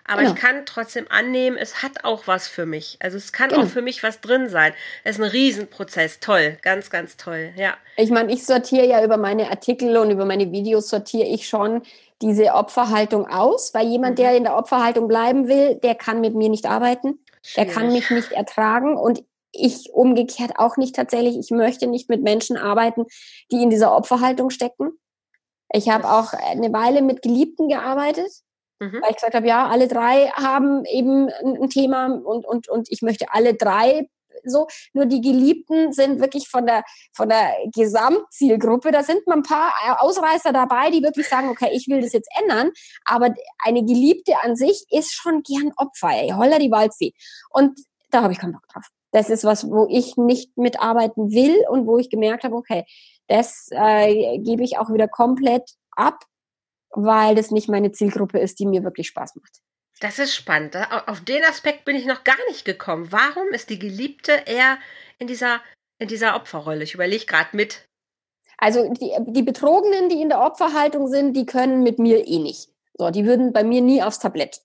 Aber genau. ich kann trotzdem annehmen, es hat auch was für mich. Also es kann genau. auch für mich was drin sein. Es ist ein Riesenprozess. Toll, ganz, ganz toll, ja. Ich meine, ich sortiere ja über meine Artikel und über meine Videos sortiere ich schon diese Opferhaltung aus, weil jemand, mhm. der in der Opferhaltung bleiben will, der kann mit mir nicht arbeiten. Schwierig. Der kann mich nicht ertragen und ich umgekehrt auch nicht tatsächlich. Ich möchte nicht mit Menschen arbeiten, die in dieser Opferhaltung stecken. Ich habe auch eine Weile mit Geliebten gearbeitet, mhm. weil ich gesagt habe, ja, alle drei haben eben ein Thema und, und, und ich möchte alle drei so. Nur die Geliebten sind wirklich von der, von der Gesamtzielgruppe. Da sind mal ein paar Ausreißer dabei, die wirklich sagen, okay, ich will das jetzt ändern. Aber eine Geliebte an sich ist schon gern Opfer, ey. Holla die Waldfee. Und da habe ich keinen Bock drauf. Das ist was, wo ich nicht mitarbeiten will und wo ich gemerkt habe, okay, das äh, gebe ich auch wieder komplett ab, weil das nicht meine Zielgruppe ist, die mir wirklich Spaß macht. Das ist spannend. Auf den Aspekt bin ich noch gar nicht gekommen. Warum ist die Geliebte eher in dieser, in dieser Opferrolle? Ich überlege gerade mit. Also die, die Betrogenen, die in der Opferhaltung sind, die können mit mir eh nicht. So, die würden bei mir nie aufs Tablett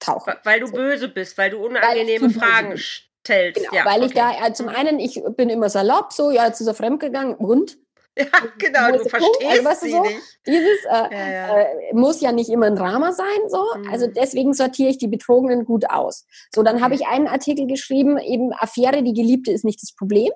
tauchen. Weil du böse bist, weil du unangenehme Fragen stellst. Genau, ja, weil okay. ich da, zum einen, ich bin immer salopp, so, ja, jetzt ist er fremdgegangen und? Ja, [laughs] genau, du verstehst also, weißt du, so, nicht. Dieses äh, ja, ja. Äh, muss ja nicht immer ein Drama sein, so. Mhm. Also deswegen sortiere ich die Betrogenen gut aus. So, dann okay. habe ich einen Artikel geschrieben, eben Affäre, die Geliebte ist nicht das Problem,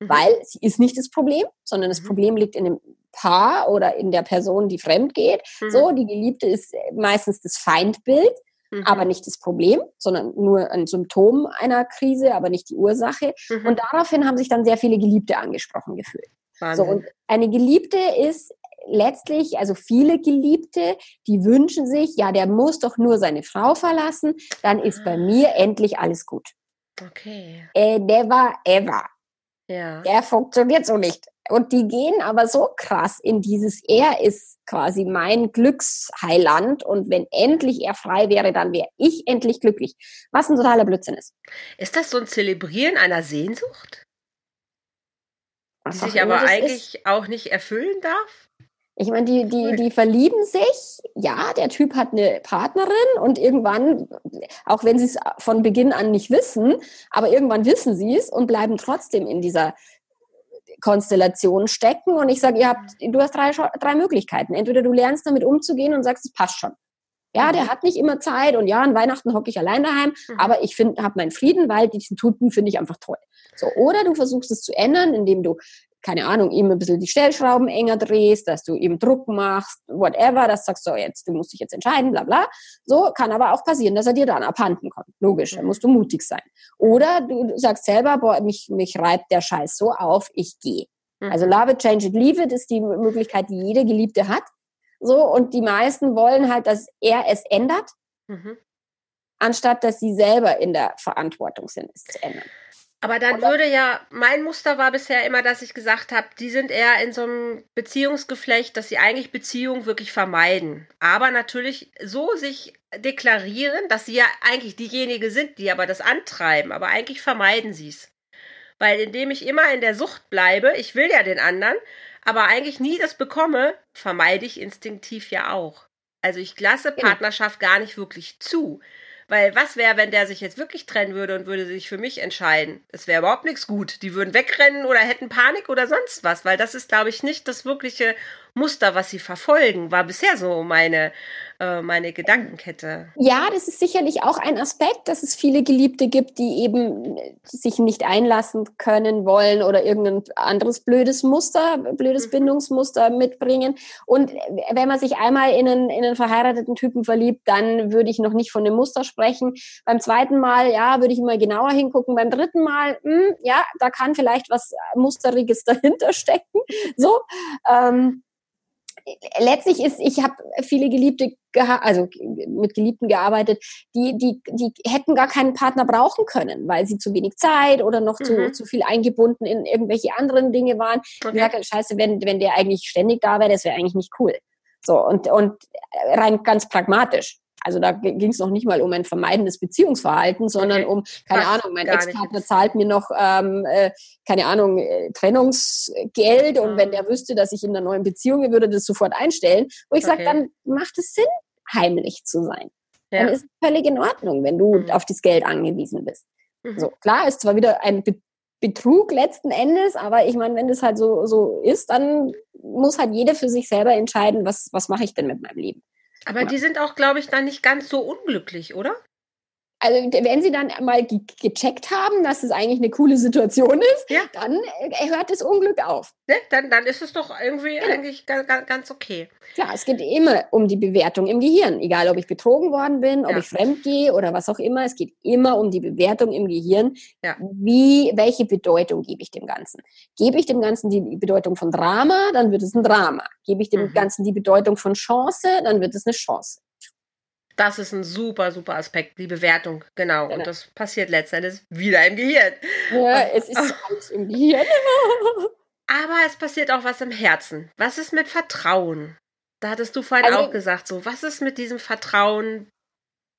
mhm. weil sie ist nicht das Problem, sondern das mhm. Problem liegt in dem Paar oder in der Person, die fremd geht. So, mhm. die Geliebte ist meistens das Feindbild mhm. aber nicht das Problem, sondern nur ein Symptom einer Krise, aber nicht die Ursache. Mhm. Und daraufhin haben sich dann sehr viele Geliebte angesprochen gefühlt. Wahnsinn. So, und eine Geliebte ist letztlich, also viele Geliebte, die wünschen sich, ja, der muss doch nur seine Frau verlassen, dann ist bei mir endlich alles gut. Okay. Äh, never ever. Ja. Der funktioniert so nicht. Und die gehen aber so krass in dieses, er ist quasi mein Glücksheiland und wenn endlich er frei wäre, dann wäre ich endlich glücklich. Was ein totaler Blödsinn ist. Ist das so ein Zelebrieren einer Sehnsucht? Was die sich aber eigentlich ist? auch nicht erfüllen darf? Ich meine, die, die, die verlieben sich. Ja, der Typ hat eine Partnerin und irgendwann, auch wenn sie es von Beginn an nicht wissen, aber irgendwann wissen sie es und bleiben trotzdem in dieser Konstellation stecken. Und ich sage, ihr habt, du hast drei, drei Möglichkeiten. Entweder du lernst damit umzugehen und sagst, es passt schon. Ja, mhm. der hat nicht immer Zeit und ja, an Weihnachten hocke ich allein daheim, mhm. aber ich finde, habe meinen Frieden, weil diesen Tuten finde ich einfach toll. So, oder du versuchst es zu ändern, indem du keine Ahnung, ihm ein bisschen die Stellschrauben enger drehst, dass du ihm Druck machst, whatever, das sagst du jetzt, du musst dich jetzt entscheiden, bla bla. So kann aber auch passieren, dass er dir dann abhanden kommt. Logisch, da musst du mutig sein. Oder du sagst selber, boah, mich, mich reibt der Scheiß so auf, ich gehe. Mhm. Also love it, change it, leave it ist die Möglichkeit, die jede Geliebte hat. So, und die meisten wollen halt, dass er es ändert, mhm. anstatt dass sie selber in der Verantwortung sind, es zu ändern. Aber dann Oder? würde ja, mein Muster war bisher immer, dass ich gesagt habe, die sind eher in so einem Beziehungsgeflecht, dass sie eigentlich Beziehungen wirklich vermeiden. Aber natürlich so sich deklarieren, dass sie ja eigentlich diejenige sind, die aber das antreiben. Aber eigentlich vermeiden sie es. Weil indem ich immer in der Sucht bleibe, ich will ja den anderen, aber eigentlich nie das bekomme, vermeide ich instinktiv ja auch. Also ich lasse genau. Partnerschaft gar nicht wirklich zu. Weil was wäre, wenn der sich jetzt wirklich trennen würde und würde sich für mich entscheiden? Es wäre überhaupt nichts gut. Die würden wegrennen oder hätten Panik oder sonst was, weil das ist, glaube ich, nicht das wirkliche Muster, was sie verfolgen, war bisher so meine, äh, meine Gedankenkette. Ja, das ist sicherlich auch ein Aspekt, dass es viele Geliebte gibt, die eben sich nicht einlassen können wollen oder irgendein anderes blödes Muster, blödes mhm. Bindungsmuster mitbringen. Und wenn man sich einmal in einen, in einen verheirateten Typen verliebt, dann würde ich noch nicht von einem Muster sprechen. Beim zweiten Mal, ja, würde ich mal genauer hingucken. Beim dritten Mal, mh, hm, ja, da kann vielleicht was Musteriges [laughs] dahinter stecken. So. Ähm, letztlich ist, ich habe viele Geliebte also mit Geliebten gearbeitet, die, die, die hätten gar keinen Partner brauchen können, weil sie zu wenig Zeit oder noch mhm. zu, zu viel eingebunden in irgendwelche anderen Dinge waren. Okay. Ich sage, scheiße, wenn, wenn der eigentlich ständig da wäre, das wäre eigentlich nicht cool. So, und, und rein ganz pragmatisch. Also da ging es noch nicht mal um ein vermeidendes Beziehungsverhalten, sondern um, keine Ach, Ahnung, mein Ex-Partner zahlt mir noch, ähm, äh, keine Ahnung, äh, Trennungsgeld und mhm. wenn der wüsste, dass ich in einer neuen Beziehung würde das sofort einstellen. Wo ich okay. sage, dann macht es Sinn, heimlich zu sein. ja. dann ist es völlig in Ordnung, wenn du mhm. auf das Geld angewiesen bist. Mhm. So, klar, ist zwar wieder ein Be Betrug letzten Endes, aber ich meine, wenn das halt so, so ist, dann muss halt jeder für sich selber entscheiden, was, was mache ich denn mit meinem Leben. Aber die sind auch, glaube ich, dann nicht ganz so unglücklich, oder? Also wenn sie dann mal ge gecheckt haben, dass es eigentlich eine coole Situation ist, ja. dann äh, hört das Unglück auf. Ne? Dann, dann ist es doch irgendwie genau. eigentlich ganz, ganz okay. Klar, es geht immer um die Bewertung im Gehirn. Egal, ob ich betrogen worden bin, ob ja. ich fremd gehe oder was auch immer. Es geht immer um die Bewertung im Gehirn. Ja. Wie, welche Bedeutung gebe ich dem Ganzen? Gebe ich dem Ganzen die Bedeutung von Drama, dann wird es ein Drama. Gebe ich dem mhm. Ganzen die Bedeutung von Chance, dann wird es eine Chance. Das ist ein super, super Aspekt, die Bewertung, genau. genau. Und das passiert letztendlich wieder im Gehirn. Ja, es ist [laughs] alles im Gehirn. [laughs] Aber es passiert auch was im Herzen. Was ist mit Vertrauen? Da hattest du vorhin also, auch gesagt, so, was ist mit diesem Vertrauen?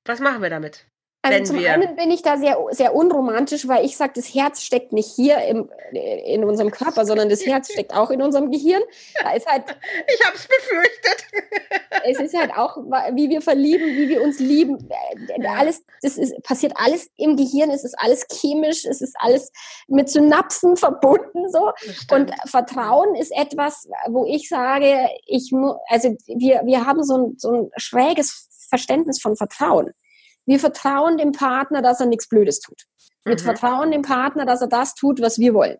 Was machen wir damit? Also zum wir einen bin ich da sehr, sehr unromantisch, weil ich sage, das Herz steckt nicht hier im, in unserem Körper, sondern das Herz steckt auch in unserem Gehirn. Da ist halt, [laughs] ich habe es befürchtet. [laughs] Es ist halt auch, wie wir verlieben, wie wir uns lieben. Alles, das ist, passiert alles im Gehirn. Es ist alles chemisch. Es ist alles mit Synapsen verbunden so. Und Vertrauen ist etwas, wo ich sage, ich also wir wir haben so ein, so ein schräges Verständnis von Vertrauen. Wir vertrauen dem Partner, dass er nichts Blödes tut. Wir mhm. vertrauen dem Partner, dass er das tut, was wir wollen.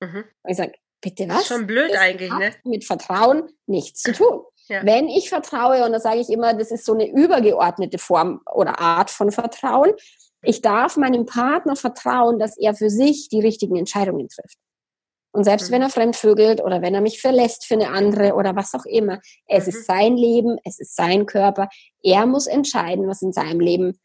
Mhm. Und ich sage, bitte was? Das ist schon blöd das eigentlich, ne? Mit Vertrauen nichts zu tun. [laughs] Ja. Wenn ich vertraue, und da sage ich immer, das ist so eine übergeordnete Form oder Art von Vertrauen, ich darf meinem Partner vertrauen, dass er für sich die richtigen Entscheidungen trifft. Und selbst mhm. wenn er fremdvögelt oder wenn er mich verlässt für eine andere oder was auch immer, es mhm. ist sein Leben, es ist sein Körper. Er muss entscheiden, was in seinem Leben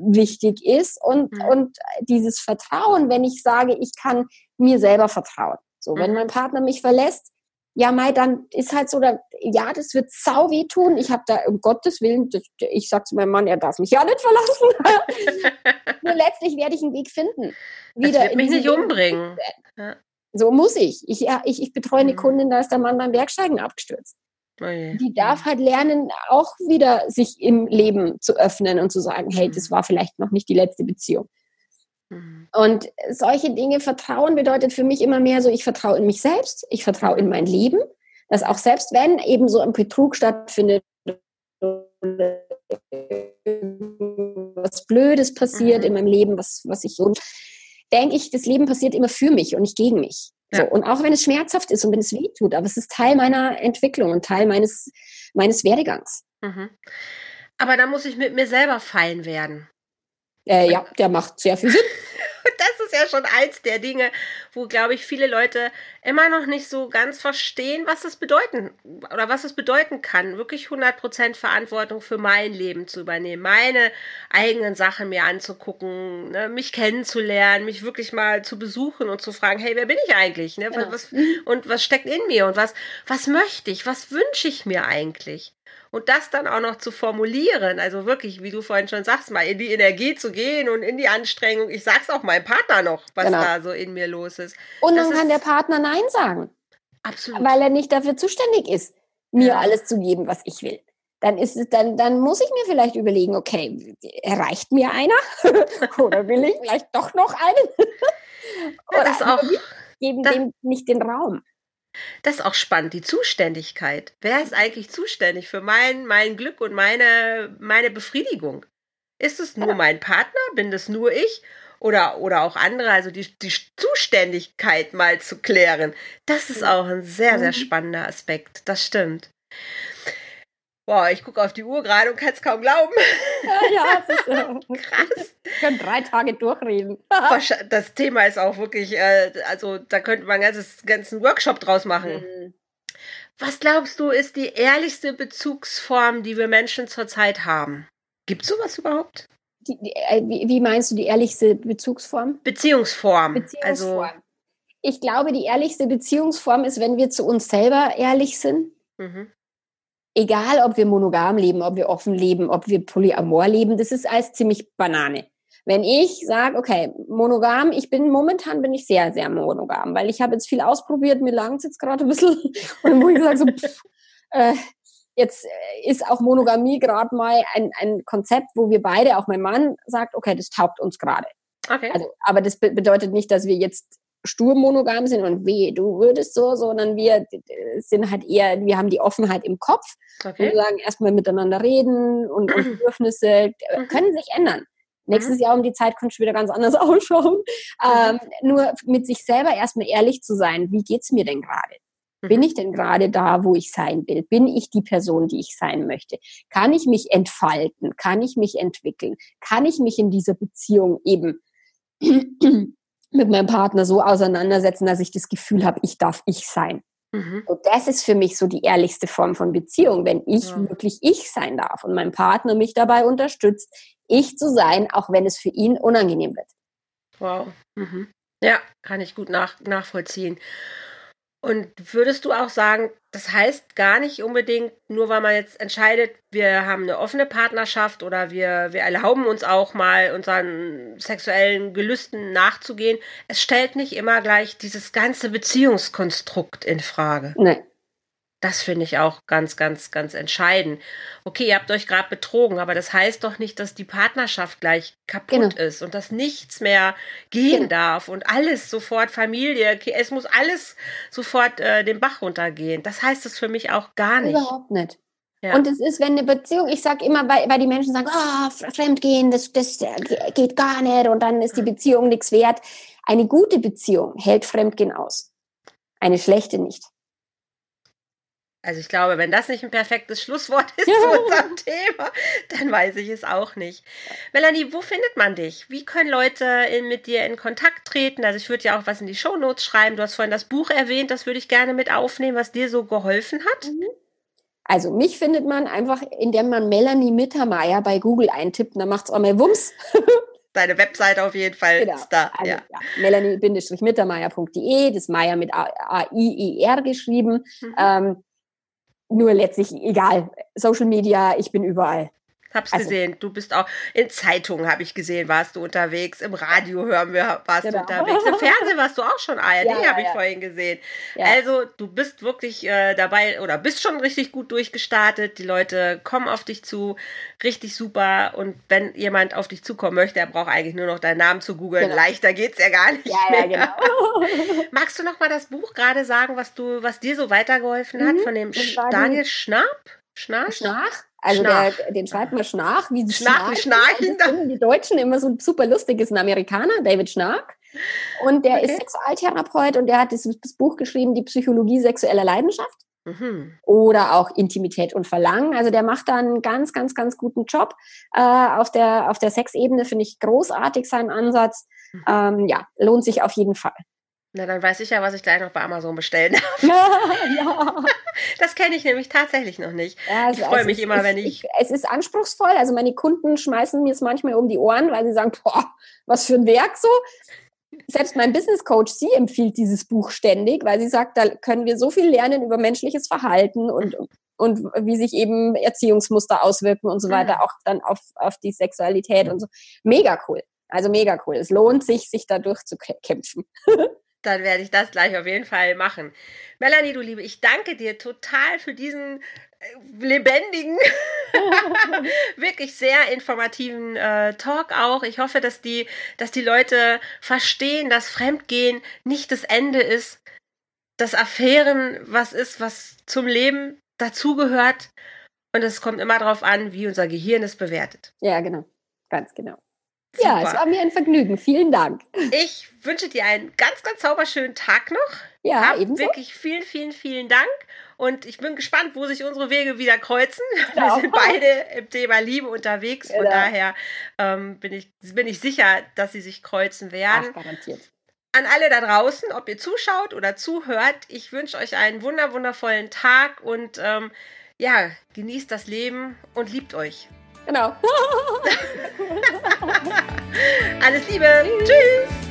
wichtig ist und, mhm. und dieses Vertrauen, wenn ich sage, ich kann mir selber vertrauen. So, wenn mhm. mein Partner mich verlässt, ja, Mai, dann ist halt so, ja, das wird sau weh tun. Ich habe da, um Gottes Willen, das, ich sag zu meinem Mann, er darf mich ja nicht verlassen. [laughs] Nur letztlich werde ich einen Weg finden. Wieder das wird mich nicht umbringen. Ja. So muss ich. Ich, ja, ich, ich betreue eine mhm. Kundin, da ist der Mann beim Bergsteigen abgestürzt. Oh die darf halt lernen, auch wieder sich im Leben zu öffnen und zu sagen, hey, das mhm. war vielleicht noch nicht die letzte Beziehung. Mhm. Und solche Dinge, Vertrauen bedeutet für mich immer mehr so, ich vertraue in mich selbst, ich vertraue in mein Leben, dass auch selbst wenn eben so ein Betrug stattfindet, was Blödes passiert mhm. in meinem Leben, was, was ich so, denke ich, das Leben passiert immer für mich und nicht gegen mich. So, und auch wenn es schmerzhaft ist und wenn es weh tut, aber es ist Teil meiner Entwicklung und Teil meines, meines Werdegangs. Mhm. Aber da muss ich mit mir selber fein werden. Äh, ja, der macht sehr viel Sinn. [laughs] das ist ja schon eins der Dinge, wo, glaube ich, viele Leute immer noch nicht so ganz verstehen, was es bedeuten oder was es bedeuten kann, wirklich 100% Verantwortung für mein Leben zu übernehmen, meine eigenen Sachen mir anzugucken, ne, mich kennenzulernen, mich wirklich mal zu besuchen und zu fragen, hey, wer bin ich eigentlich? Ne? Ja. Was, und was steckt in mir und was, was möchte ich, was wünsche ich mir eigentlich? Und das dann auch noch zu formulieren, also wirklich, wie du vorhin schon sagst, mal in die Energie zu gehen und in die Anstrengung. Ich sag's auch meinem Partner noch, was genau. da so in mir los ist. Und das dann kann der Partner Nein sagen. Absolut. Weil er nicht dafür zuständig ist, mir ja. alles zu geben, was ich will. Dann ist es, dann, dann muss ich mir vielleicht überlegen, okay, reicht mir einer? [laughs] Oder will ich vielleicht doch noch einen? [laughs] Oder das auch, geben dem nicht den Raum. Das ist auch spannend, die Zuständigkeit. Wer ist eigentlich zuständig für mein, mein Glück und meine, meine Befriedigung? Ist es nur mein Partner? Bin das nur ich? Oder, oder auch andere, also die, die Zuständigkeit mal zu klären. Das ist auch ein sehr, sehr mhm. spannender Aspekt. Das stimmt. Boah, ich gucke auf die Uhr gerade und kann es kaum glauben. Ja, [laughs] ja das ist, [laughs] krass. Wir können drei Tage durchreden. [laughs] das Thema ist auch wirklich, äh, also da könnte man einen ganzen Workshop draus machen. Mhm. Was glaubst du, ist die ehrlichste Bezugsform, die wir Menschen zurzeit haben? Gibt es sowas überhaupt? Die, die, äh, wie, wie, meinst du die ehrlichste Bezugsform? Beziehungsform. Beziehungsform. Also, ich glaube, die ehrlichste Beziehungsform ist, wenn wir zu uns selber ehrlich sind. Mhm egal ob wir monogam leben, ob wir offen leben, ob wir polyamor leben, das ist alles ziemlich Banane. Wenn ich sage, okay, monogam, ich bin momentan bin ich sehr, sehr monogam, weil ich habe jetzt viel ausprobiert, mir langt jetzt gerade ein bisschen [laughs] und dann muss ich sagen, so, pff, äh, jetzt äh, ist auch Monogamie gerade mal ein, ein Konzept, wo wir beide, auch mein Mann, sagt, okay, das taugt uns gerade. Okay. Also, aber das be bedeutet nicht, dass wir jetzt stur monogam sind und weh, du würdest so, sondern wir sind halt eher, wir haben die Offenheit im Kopf okay. und sagen erstmal miteinander reden und, und [clears throat] Bedürfnisse äh, mhm. können sich ändern. Nächstes mhm. Jahr um die Zeit könnte es wieder ganz anders [laughs] ausschauen. Mhm. Ähm, nur mit sich selber erstmal ehrlich zu sein, wie geht's mir denn gerade? Bin ich denn gerade da, wo ich sein will? Bin ich die Person, die ich sein möchte? Kann ich mich entfalten? Kann ich mich entwickeln? Kann ich mich in dieser Beziehung eben mit meinem Partner so auseinandersetzen, dass ich das Gefühl habe, ich darf ich sein? Mhm. Und das ist für mich so die ehrlichste Form von Beziehung, wenn ich ja. wirklich ich sein darf und mein Partner mich dabei unterstützt, ich zu sein, auch wenn es für ihn unangenehm wird. Wow. Mhm. Ja, kann ich gut nach, nachvollziehen. Und würdest du auch sagen, das heißt gar nicht unbedingt, nur weil man jetzt entscheidet, wir haben eine offene Partnerschaft oder wir, wir erlauben uns auch mal unseren sexuellen Gelüsten nachzugehen. Es stellt nicht immer gleich dieses ganze Beziehungskonstrukt in Frage. Nee, das finde ich auch ganz, ganz, ganz entscheidend. Okay, ihr habt euch gerade betrogen, aber das heißt doch nicht, dass die Partnerschaft gleich kaputt genau. ist und dass nichts mehr gehen genau. darf und alles sofort Familie, es muss alles sofort äh, den Bach runtergehen. Das heißt es für mich auch gar nicht. Überhaupt nicht. Ja. Und es ist, wenn eine Beziehung, ich sage immer, weil, weil die Menschen sagen, oh, Fremdgehen, das, das äh, geht gar nicht und dann ist die Beziehung nichts wert. Eine gute Beziehung hält Fremdgehen aus. Eine schlechte nicht. Also ich glaube, wenn das nicht ein perfektes Schlusswort ist ja. [laughs] zu unserem Thema, dann weiß ich es auch nicht. Melanie, wo findet man dich? Wie können Leute in, mit dir in Kontakt treten? Also ich würde ja auch was in die Shownotes schreiben. Du hast vorhin das Buch erwähnt, das würde ich gerne mit aufnehmen, was dir so geholfen hat. Mhm. Also mich findet man einfach, indem man Melanie Mittermeier bei Google eintippt, dann macht es auch mal Wumms. [laughs] Deine Webseite auf jeden Fall genau. ist da. Also, ja. ja. Melanie-mittermeier.de, das Meier mit A-I-E-R geschrieben. Mhm. Ähm, nur letztlich egal. Social Media, ich bin überall. Hab's also, gesehen. Du bist auch in Zeitungen, habe ich gesehen, warst du unterwegs. Im Radio hören wir, warst genau. du unterwegs. Im Fernsehen warst du auch schon [laughs] ARD, ja, habe ich ja. vorhin gesehen. Ja. Also du bist wirklich äh, dabei oder bist schon richtig gut durchgestartet. Die Leute kommen auf dich zu, richtig super. Und wenn jemand auf dich zukommen möchte, der braucht eigentlich nur noch deinen Namen zu googeln. Genau. Leichter geht's ja gar nicht. Ja, mehr. ja, genau. [laughs] [laughs] Magst du noch mal das Buch gerade sagen, was du, was dir so weitergeholfen hat mhm, von dem Daniel Schnapp? Schnarch? Schnarch? Also der, den schreibt man Schnarch, wie Schnarch. Das finden die Deutschen immer so super lustig, ist ein Amerikaner, David Schnark. Und der okay. ist Sexualtherapeut und der hat das, das, Buch geschrieben, die Psychologie sexueller Leidenschaft. Mhm. Oder auch Intimität und Verlangen. Also der macht da einen ganz, ganz, ganz guten Job. Äh, auf der, auf der Sexebene finde ich großartig seinen Ansatz. Mhm. Ähm, ja, lohnt sich auf jeden Fall. Na, dann weiß ich ja, was ich gleich noch bei Amazon bestellen darf. [laughs] ja. Das kenne ich nämlich tatsächlich noch nicht. Ja, also, ich freue also mich immer, wenn ich, ich, Es ist anspruchsvoll. Also meine Kunden schmeißen mir es manchmal um die Ohren, weil sie sagen, boah, was für ein Werk so. Selbst mein Business Coach, sie empfiehlt dieses Buch ständig, weil sie sagt, da können wir so viel lernen über menschliches Verhalten und, und wie sich eben Erziehungsmuster auswirken und so weiter, mhm. auch dann auf, auf die Sexualität und so. Mega cool. Also mega cool. Es lohnt sich, sich dadurch zu kämpfen. [laughs] dann werde ich das gleich auf jeden Fall machen. Melanie, du Liebe, ich danke dir total für diesen äh, lebendigen, [laughs] wirklich sehr informativen äh, Talk auch. Ich hoffe, dass die, dass die Leute verstehen, dass Fremdgehen nicht das Ende ist, dass Affären was ist, was zum Leben dazugehört. Und es kommt immer darauf an, wie unser Gehirn es bewertet. Ja, genau. Ganz genau. Super. Ja, es war mir ein Vergnügen. Vielen Dank. Ich wünsche dir einen ganz, ganz zauberschönen Tag noch. Ja, Hab ebenso. Wirklich vielen, vielen, vielen Dank. Und ich bin gespannt, wo sich unsere Wege wieder kreuzen. [laughs] Genau. Wir sind beide im Thema Liebe unterwegs. Von genau. daher ähm, bin, ich, bin ich sicher, dass sie sich kreuzen werden. Ach, garantiert. An alle da draußen, ob ihr zuschaut oder zuhört, ich wünsche euch einen wunder, wundervollen Tag und ähm, ja, genießt das Leben und liebt euch. Genau. [laughs] [laughs] Alles Liebe. Tschüss.